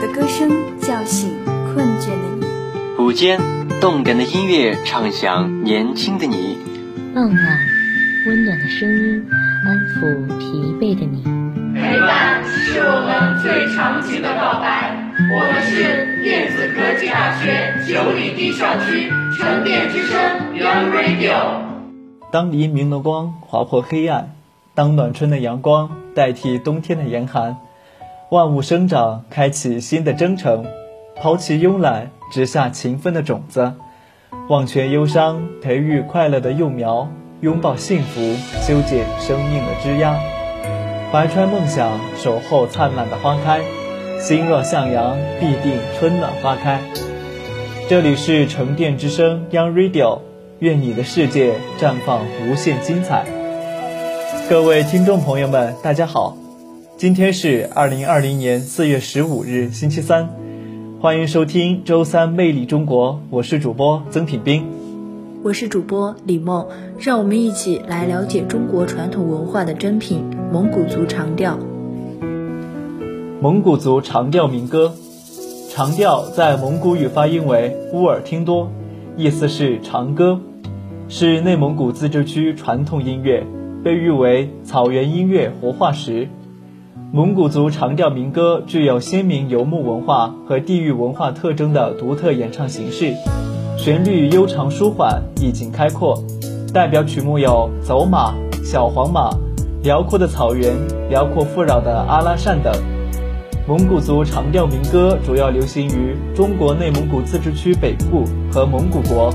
的歌声叫醒困倦的你，午间动感的音乐唱响年轻的你，傍晚温暖的声音安抚疲惫的你。陪伴是我们最长情的告白。我们是电子科技大学九里堤校区沉淀之声 Young Radio。当黎明的光划破黑暗，当暖春的阳光代替冬天的严寒。万物生长，开启新的征程，抛弃慵懒，植下勤奋的种子，忘却忧伤，培育快乐的幼苗，拥抱幸福，修剪生命的枝桠，怀揣梦想，守候灿烂的花开，心若向阳，必定春暖花开。这里是沉淀之声 Young Radio，愿你的世界绽放无限精彩。各位听众朋友们，大家好。今天是二零二零年四月十五日，星期三，欢迎收听周三魅力中国，我是主播曾品斌，我是主播李梦，让我们一起来了解中国传统文化的珍品——蒙古族长调。蒙古族长调民歌，长调在蒙古语发音为乌尔听多，意思是长歌，是内蒙古自治区传统音乐，被誉为草原音乐活化石。蒙古族长调民歌具有鲜明游牧文化和地域文化特征的独特演唱形式，旋律悠长舒缓，意境开阔。代表曲目有《走马》《小黄马》《辽阔的草原》《辽阔富饶的阿拉善》等。蒙古族长调民歌主要流行于中国内蒙古自治区北部和蒙古国。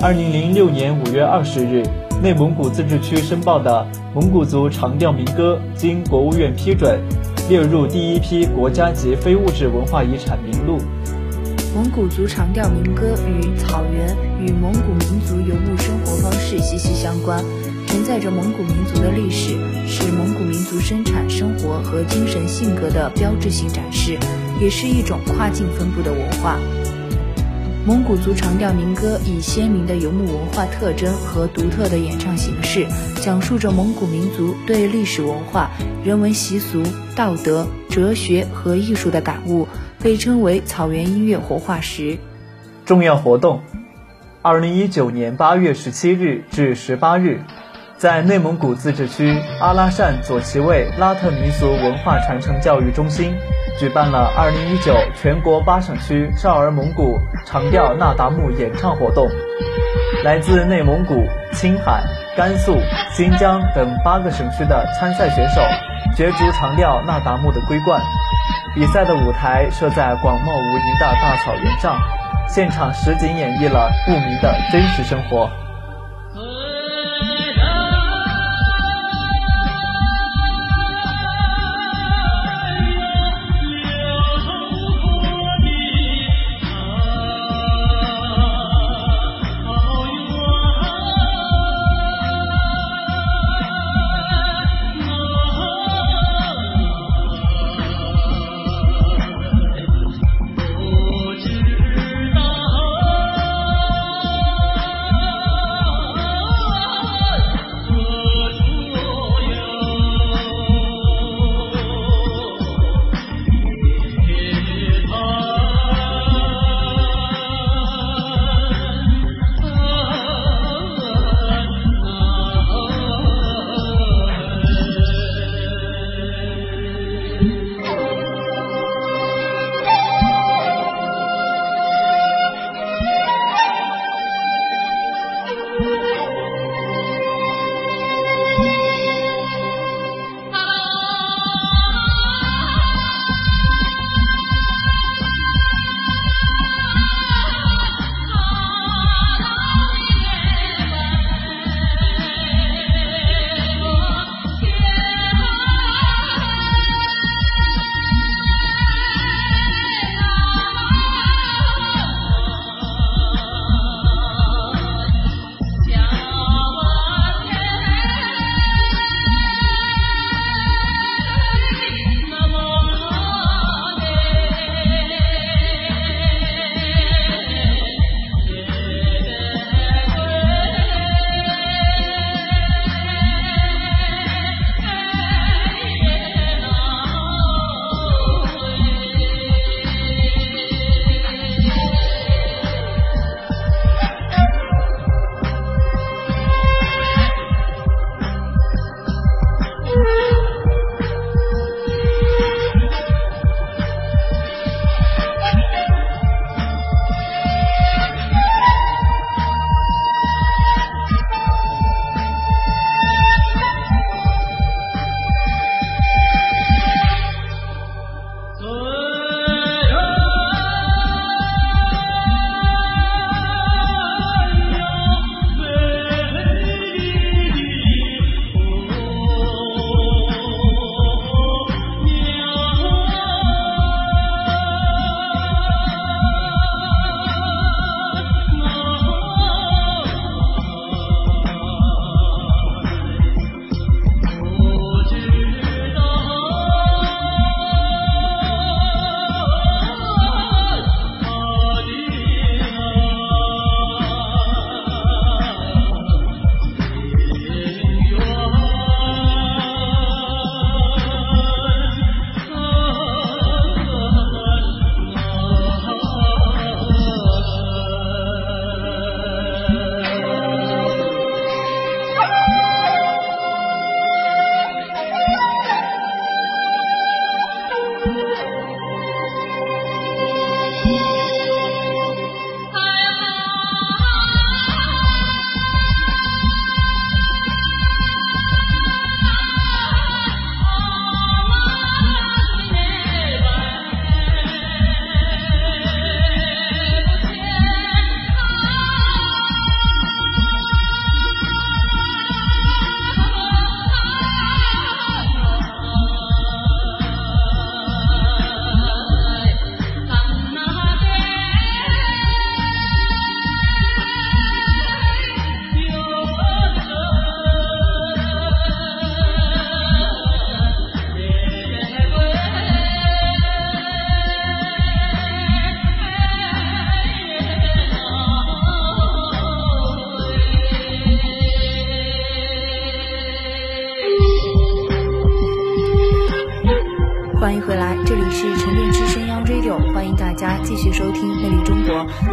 二零零六年五月二十日。内蒙古自治区申报的蒙古族长调民歌，经国务院批准，列入第一批国家级非物质文化遗产名录。蒙古族长调民歌与草原与蒙古民族游牧生活方式息息相关，承载着蒙古民族的历史，是蒙古民族生产生活和精神性格的标志性展示，也是一种跨境分布的文化。蒙古族长调民歌以鲜明的游牧文化特征和独特的演唱形式，讲述着蒙古民族对历史文化、人文习俗、道德、哲学和艺术的感悟，被称为草原音乐活化石。重要活动：二零一九年八月十七日至十八日。在内蒙古自治区阿拉善左旗卫拉特民族文化传承教育中心举办了2019全国八省区少儿蒙古长调那达慕演唱活动，来自内蒙古、青海、甘肃、新疆等八个省区的参赛选手角逐长调那达慕的桂冠。比赛的舞台设在广袤无垠的大草原上，现场实景演绎了牧民的真实生活。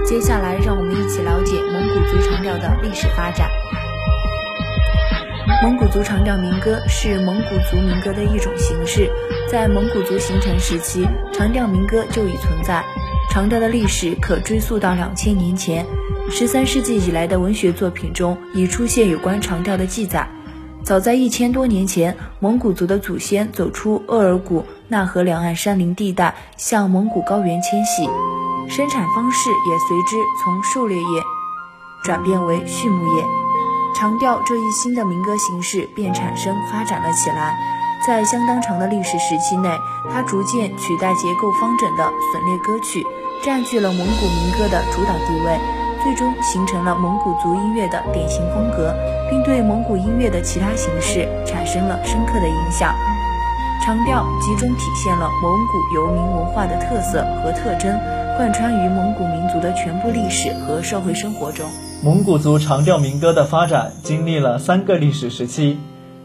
接下来，让我们一起了解蒙古族长调的历史发展。蒙古族长调民歌是蒙古族民歌的一种形式，在蒙古族形成时期，长调民歌就已存在。长调的历史可追溯到两千年前，十三世纪以来的文学作品中已出现有关长调的记载。早在一千多年前，蒙古族的祖先走出鄂尔古。纳河两岸山林地带向蒙古高原迁徙，生产方式也随之从狩猎业转变为畜牧业，长调这一新的民歌形式便产生发展了起来。在相当长的历史时期内，它逐渐取代结构方整的损猎歌曲，占据了蒙古民歌的主导地位，最终形成了蒙古族音乐的典型风格，并对蒙古音乐的其他形式产生了深刻的影响。长调集中体现了蒙古游民文化的特色和特征，贯穿于蒙古民族的全部历史和社会生活中。蒙古族长调民歌的发展经历了三个历史时期：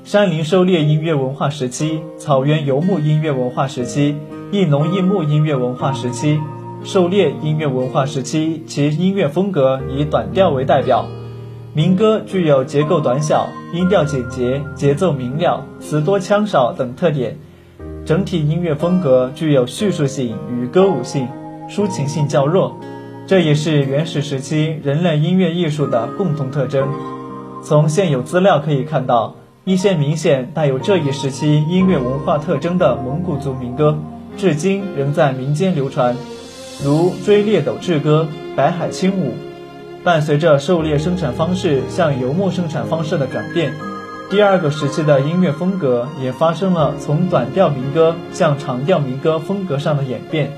山林狩猎音乐文化时期、草原游牧音乐文化时期、一农一牧音乐文化时期。狩猎音乐文化时期，其音乐风格以短调为代表。民歌具有结构短小、音调简洁、节奏明了、词多腔少等特点，整体音乐风格具有叙述性与歌舞性，抒情性较弱，这也是原始时期人类音乐艺术的共同特征。从现有资料可以看到，一些明显带有这一时期音乐文化特征的蒙古族民歌，至今仍在民间流传，如《追猎斗志歌》《白海青舞》。伴随着狩猎生产方式向游牧生产方式的转变，第二个时期的音乐风格也发生了从短调民歌向长调民歌风格上的演变，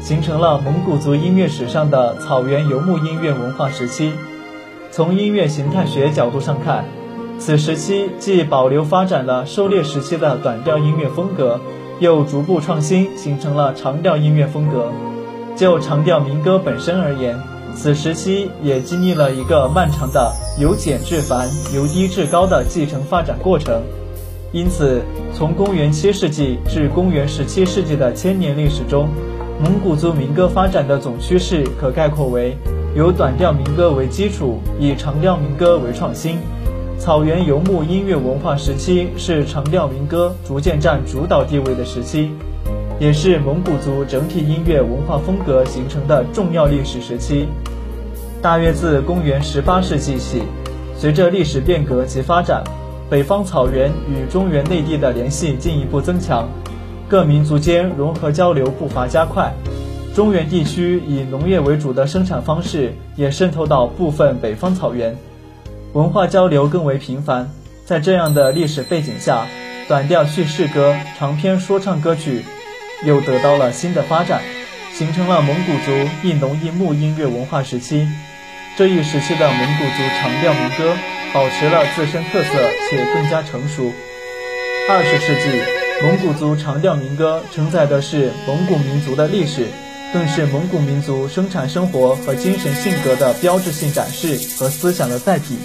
形成了蒙古族音乐史上的草原游牧音乐文化时期。从音乐形态学角度上看，此时期既保留发展了狩猎时期的短调音乐风格，又逐步创新形成了长调音乐风格。就长调民歌本身而言，此时期也经历了一个漫长的由简至繁、由低至高的继承发展过程，因此，从公元七世纪至公元十七世纪的千年历史中，蒙古族民歌发展的总趋势可概括为：由短调民歌为基础，以长调民歌为创新。草原游牧音乐文化时期是长调民歌逐渐占主导地位的时期，也是蒙古族整体音乐文化风格形成的重要历史时期。大约自公元十八世纪起，随着历史变革及发展，北方草原与中原内地的联系进一步增强，各民族间融合交流步伐加快。中原地区以农业为主的生产方式也渗透到部分北方草原，文化交流更为频繁。在这样的历史背景下，短调叙事歌、长篇说唱歌曲又得到了新的发展，形成了蒙古族一农一牧音乐文化时期。这一时期的蒙古族长调民歌保持了自身特色，且更加成熟。二十世纪，蒙古族长调民歌承载的是蒙古民族的历史，更是蒙古民族生产生活和精神性格的标志性展示和思想的载体。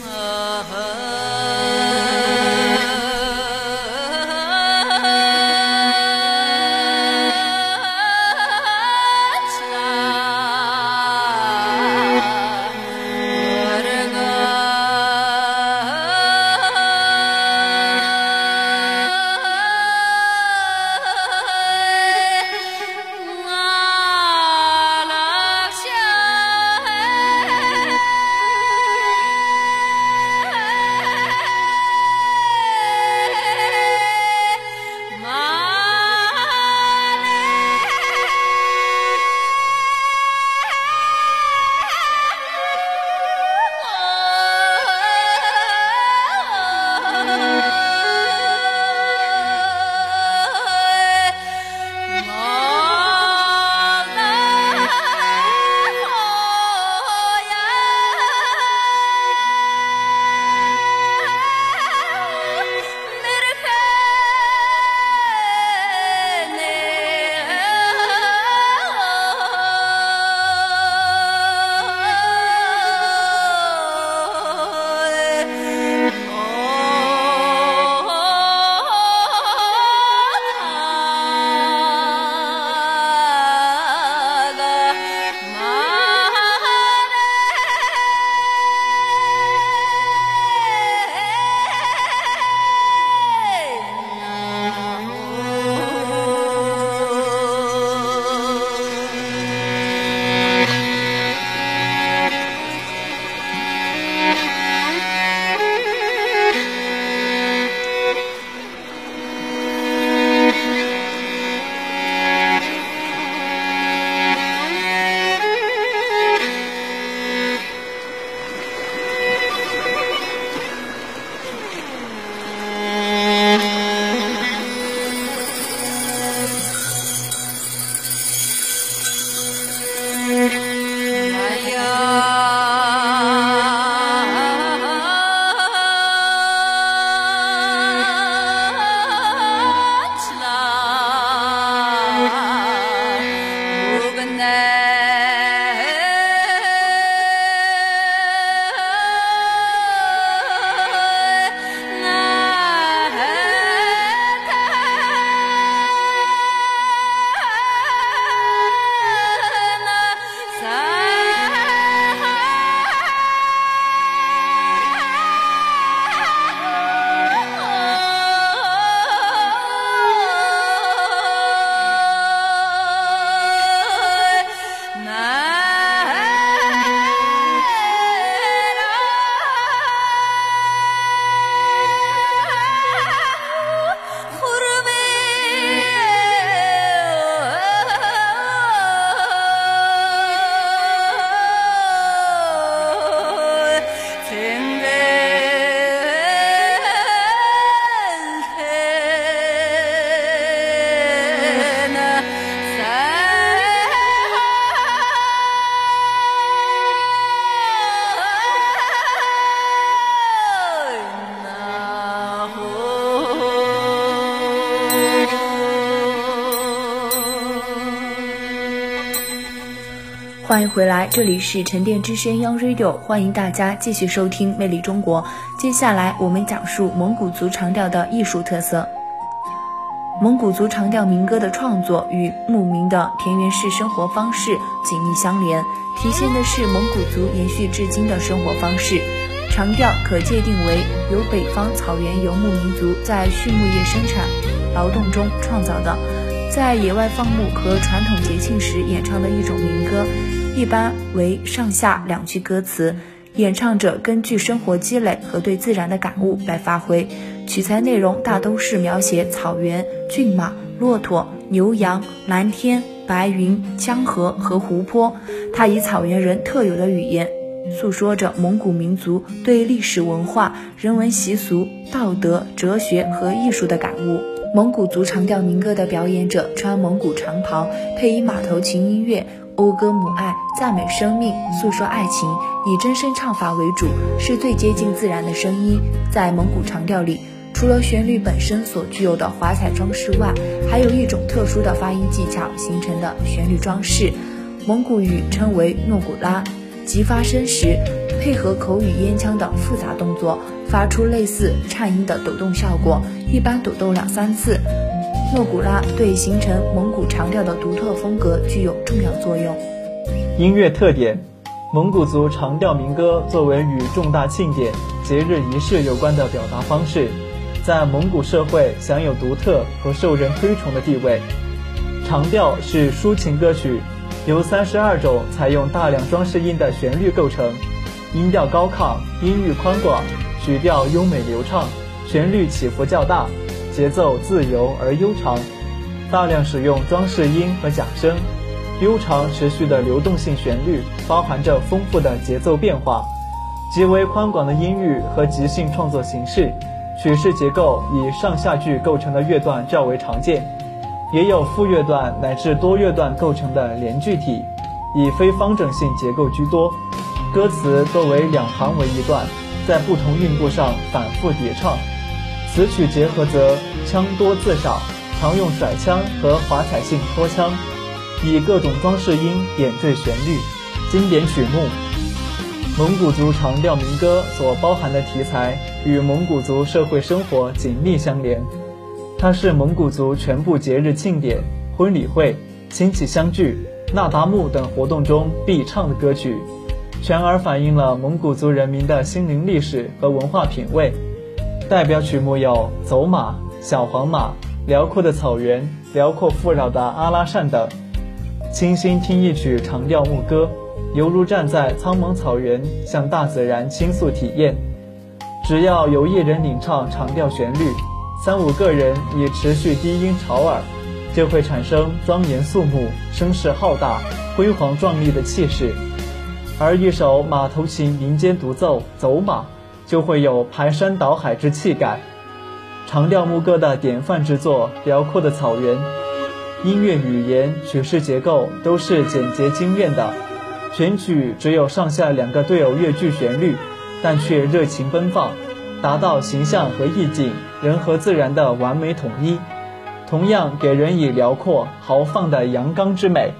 欢迎回来，这里是沉淀之声 Young Radio，欢迎大家继续收听《魅力中国》。接下来我们讲述蒙古族长调的艺术特色。蒙古族长调民歌的创作与牧民的田园式生活方式紧密相连，体现的是蒙古族延续至今的生活方式。长调可界定为由北方草原游牧民族在畜牧业生产劳动中创造的。在野外放牧和传统节庆时演唱的一种民歌，一般为上下两句歌词，演唱者根据生活积累和对自然的感悟来发挥，取材内容大都是描写草原、骏马、骆驼、牛羊、蓝天、白云、江河和湖泊。它以草原人特有的语言，诉说着蒙古民族对历史文化、人文习俗、道德、哲学和艺术的感悟。蒙古族长调民歌的表演者穿蒙古长袍，配以马头琴音乐，讴歌母爱，赞美生命，诉说爱情，以真声唱法为主，是最接近自然的声音。在蒙古长调里，除了旋律本身所具有的华彩装饰外，还有一种特殊的发音技巧形成的旋律装饰，蒙古语称为诺古拉，即发声时配合口语咽腔的复杂动作。发出类似颤音的抖动效果，一般抖动两三次。诺古拉对形成蒙古长调的独特风格具有重要作用。音乐特点：蒙古族长调民歌作为与重大庆典、节日仪式有关的表达方式，在蒙古社会享有独特和受人推崇的地位。长调是抒情歌曲，由三十二种采用大量装饰音的旋律构成，音调高亢，音域宽广。曲调优美流畅，旋律起伏较大，节奏自由而悠长，大量使用装饰音和假声，悠长持续的流动性旋律包含着丰富的节奏变化，极为宽广的音域和即兴创作形式，曲式结构以上下句构成的乐段较为常见，也有副乐段乃至多乐段构成的连句体，以非方整性结构居多，歌词多为两行为一段。在不同韵部上反复叠唱，此曲结合则腔多字少，常用甩腔和华彩性拖腔，以各种装饰音点缀旋律。经典曲目，蒙古族长调民歌所包含的题材与蒙古族社会生活紧密相连，它是蒙古族全部节日庆典、婚礼会、亲戚相聚、那达慕等活动中必唱的歌曲。全而反映了蒙古族人民的心灵历史和文化品味。代表曲目有《走马》《小黄马》《辽阔的草原》《辽阔富饶的阿拉善》等。清新听一曲长调牧歌，犹如站在苍茫草原，向大自然倾诉体验。只要有一人领唱长调旋律，三五个人以持续低音朝耳，就会产生庄严肃穆、声势浩大、辉煌壮丽的气势。而一首马头琴民间独奏《走马》，就会有排山倒海之气概。长调牧歌的典范之作《辽阔的草原》，音乐语言、曲式结构都是简洁精炼的，全曲只有上下两个对偶乐句旋律，但却热情奔放，达到形象和意境、人和自然的完美统一，同样给人以辽阔豪放的阳刚之美。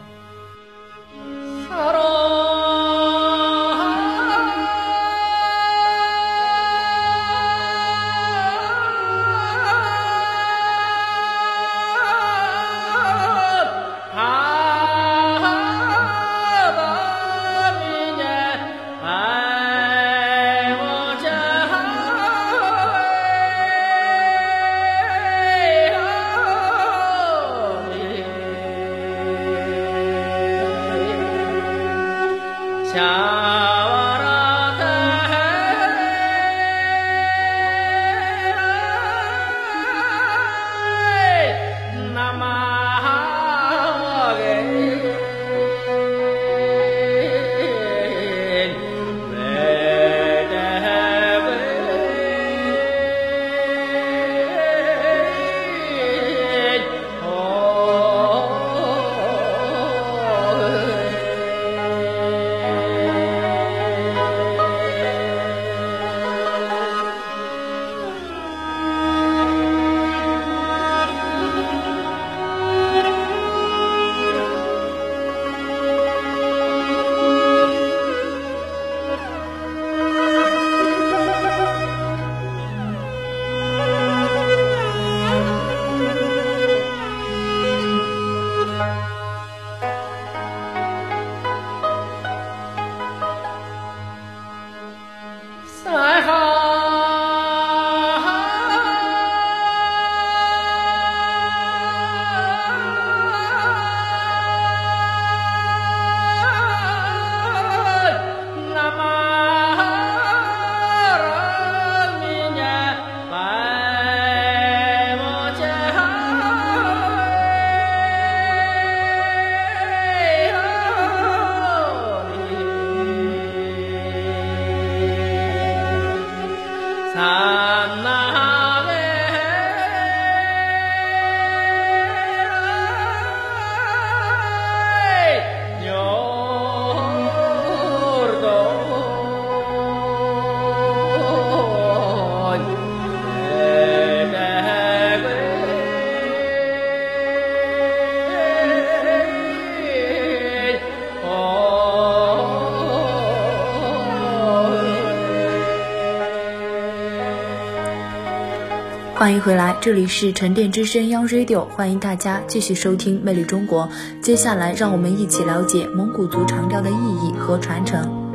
欢迎回来，这里是沉淀之声 Young Radio，欢迎大家继续收听《魅力中国》。接下来，让我们一起了解蒙古族长调的意义和传承。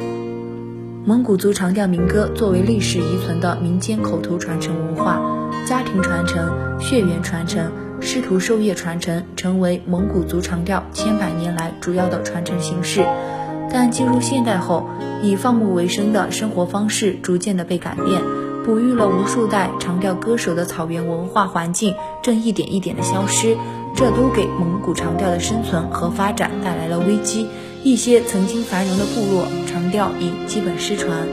蒙古族长调民歌作为历史遗存的民间口头传承文化，家庭传承、血缘传承、师徒授业传承，成为蒙古族长调千百年来主要的传承形式。但进入现代后，以放牧为生的生活方式逐渐的被改变。哺育了无数代长调歌手的草原文化环境正一点一点的消失，这都给蒙古长调的生存和发展带来了危机。一些曾经繁荣的部落长调已基本失传。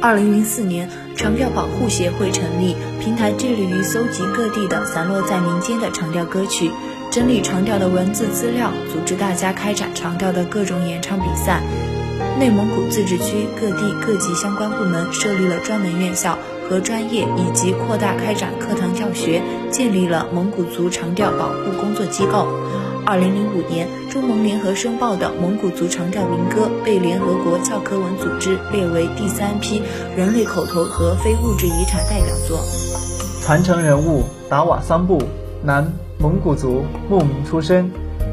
二零零四年，长调保护协会成立，平台致力于搜集各地的散落在民间的长调歌曲，整理长调的文字资料，组织大家开展长调的各种演唱比赛。内蒙古自治区各地各级相关部门设立了专门院校。和专业以及扩大开展课堂教学，建立了蒙古族长调保护工作机构。二零零五年，中蒙联合申报的蒙古族长调民歌被联合国教科文组织列为第三批人类口头和非物质遗产代表作。传承人物达瓦桑布，男，蒙古族，牧民出身，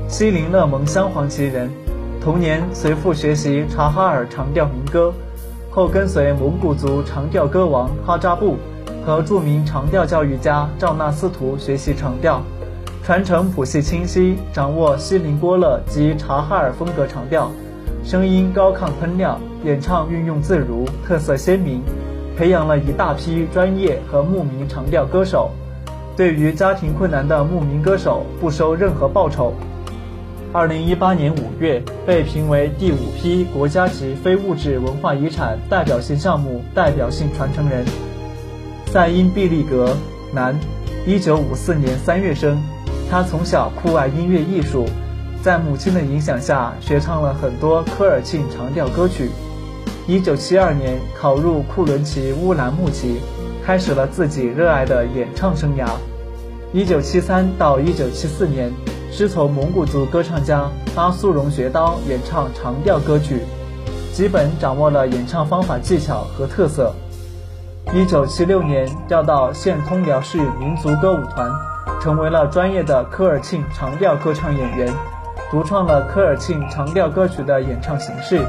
锡林勒盟镶黄旗人。童年随父学习察哈尔长调民歌。后跟随蒙古族长调歌王哈扎布和著名长调教育家赵纳斯图学习长调，传承谱系清晰，掌握锡林郭勒及察哈尔风格长调，声音高亢喷亮，演唱运用自如，特色鲜明，培养了一大批专业和牧民长调歌手。对于家庭困难的牧民歌手，不收任何报酬。二零一八年五月，被评为第五批国家级非物质文化遗产代表性项目代表性传承人。赛因毕利格，男，一九五四年三月生。他从小酷爱音乐艺术，在母亲的影响下学唱了很多科尔沁长调歌曲。一九七二年考入库伦旗乌兰牧骑，开始了自己热爱的演唱生涯。一九七三到一九七四年。师从蒙古族歌唱家巴苏荣学刀演唱长调歌曲，基本掌握了演唱方法技巧和特色。一九七六年调到现通辽市民族歌舞团，成为了专业的科尔沁长调歌唱演员，独创了科尔沁长调歌曲的演唱形式，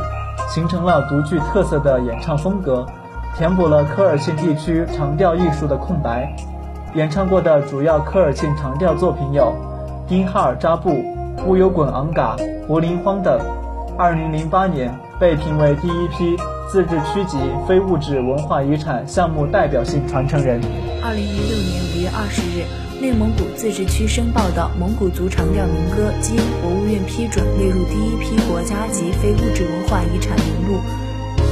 形成了独具特色的演唱风格，填补了科尔沁地区长调艺术的空白。演唱过的主要科尔沁长调作品有。丁哈尔扎布、乌尤滚昂嘎、柏林荒等。二零零八年被评为第一批自治区级非物质文化遗产项目代表性传承人。二零零六年五月二十日，内蒙古自治区申报的蒙古族长调民歌经国务院批准列入第一批国家级非物质文化遗产名录。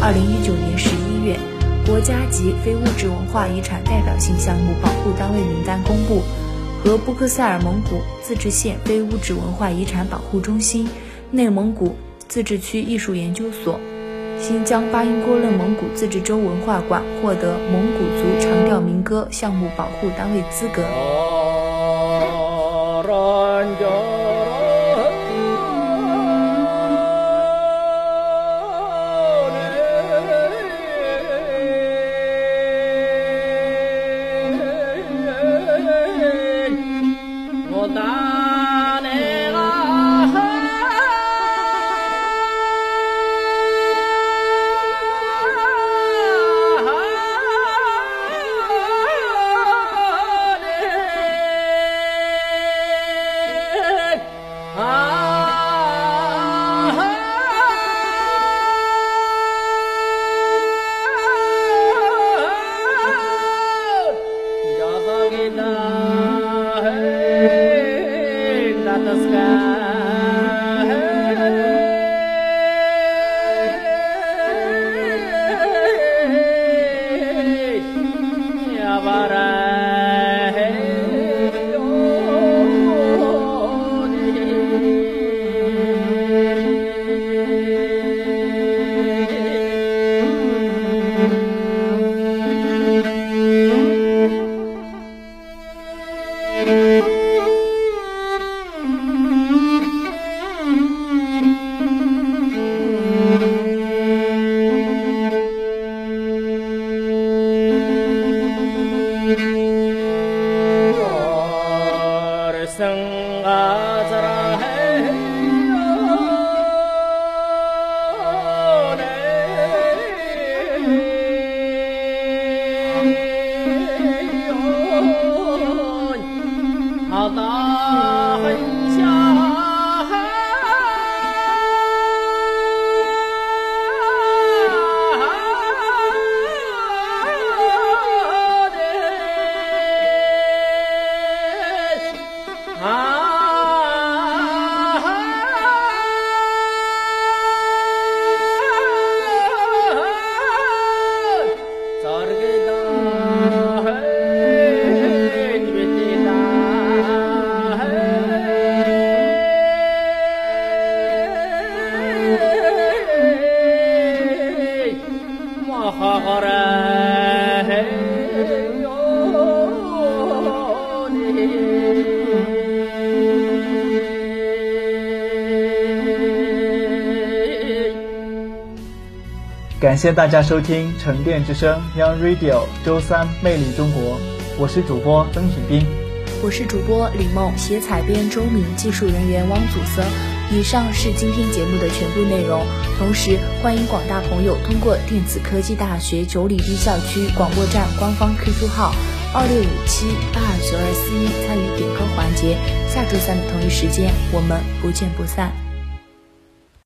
二零一九年十一月，国家级非物质文化遗产代表性项目保护单位名单公布。和布克塞尔蒙古自治县非物质文化遗产保护中心、内蒙古自治区艺术研究所、新疆巴音郭楞蒙古自治州文化馆获得蒙古族长调民歌项目保护单位资格。感谢大家收听沉淀之声 Young Radio 周三魅力中国，我是主播曾品斌，我是主播李梦，写采编周明，技术人员汪祖森。以上是今天节目的全部内容，同时欢迎广大朋友通过电子科技大学九里堤校区广播站官方 QQ 号二六五七八二九二四一参与点歌环节。下周三的同一时间，我们不见不散。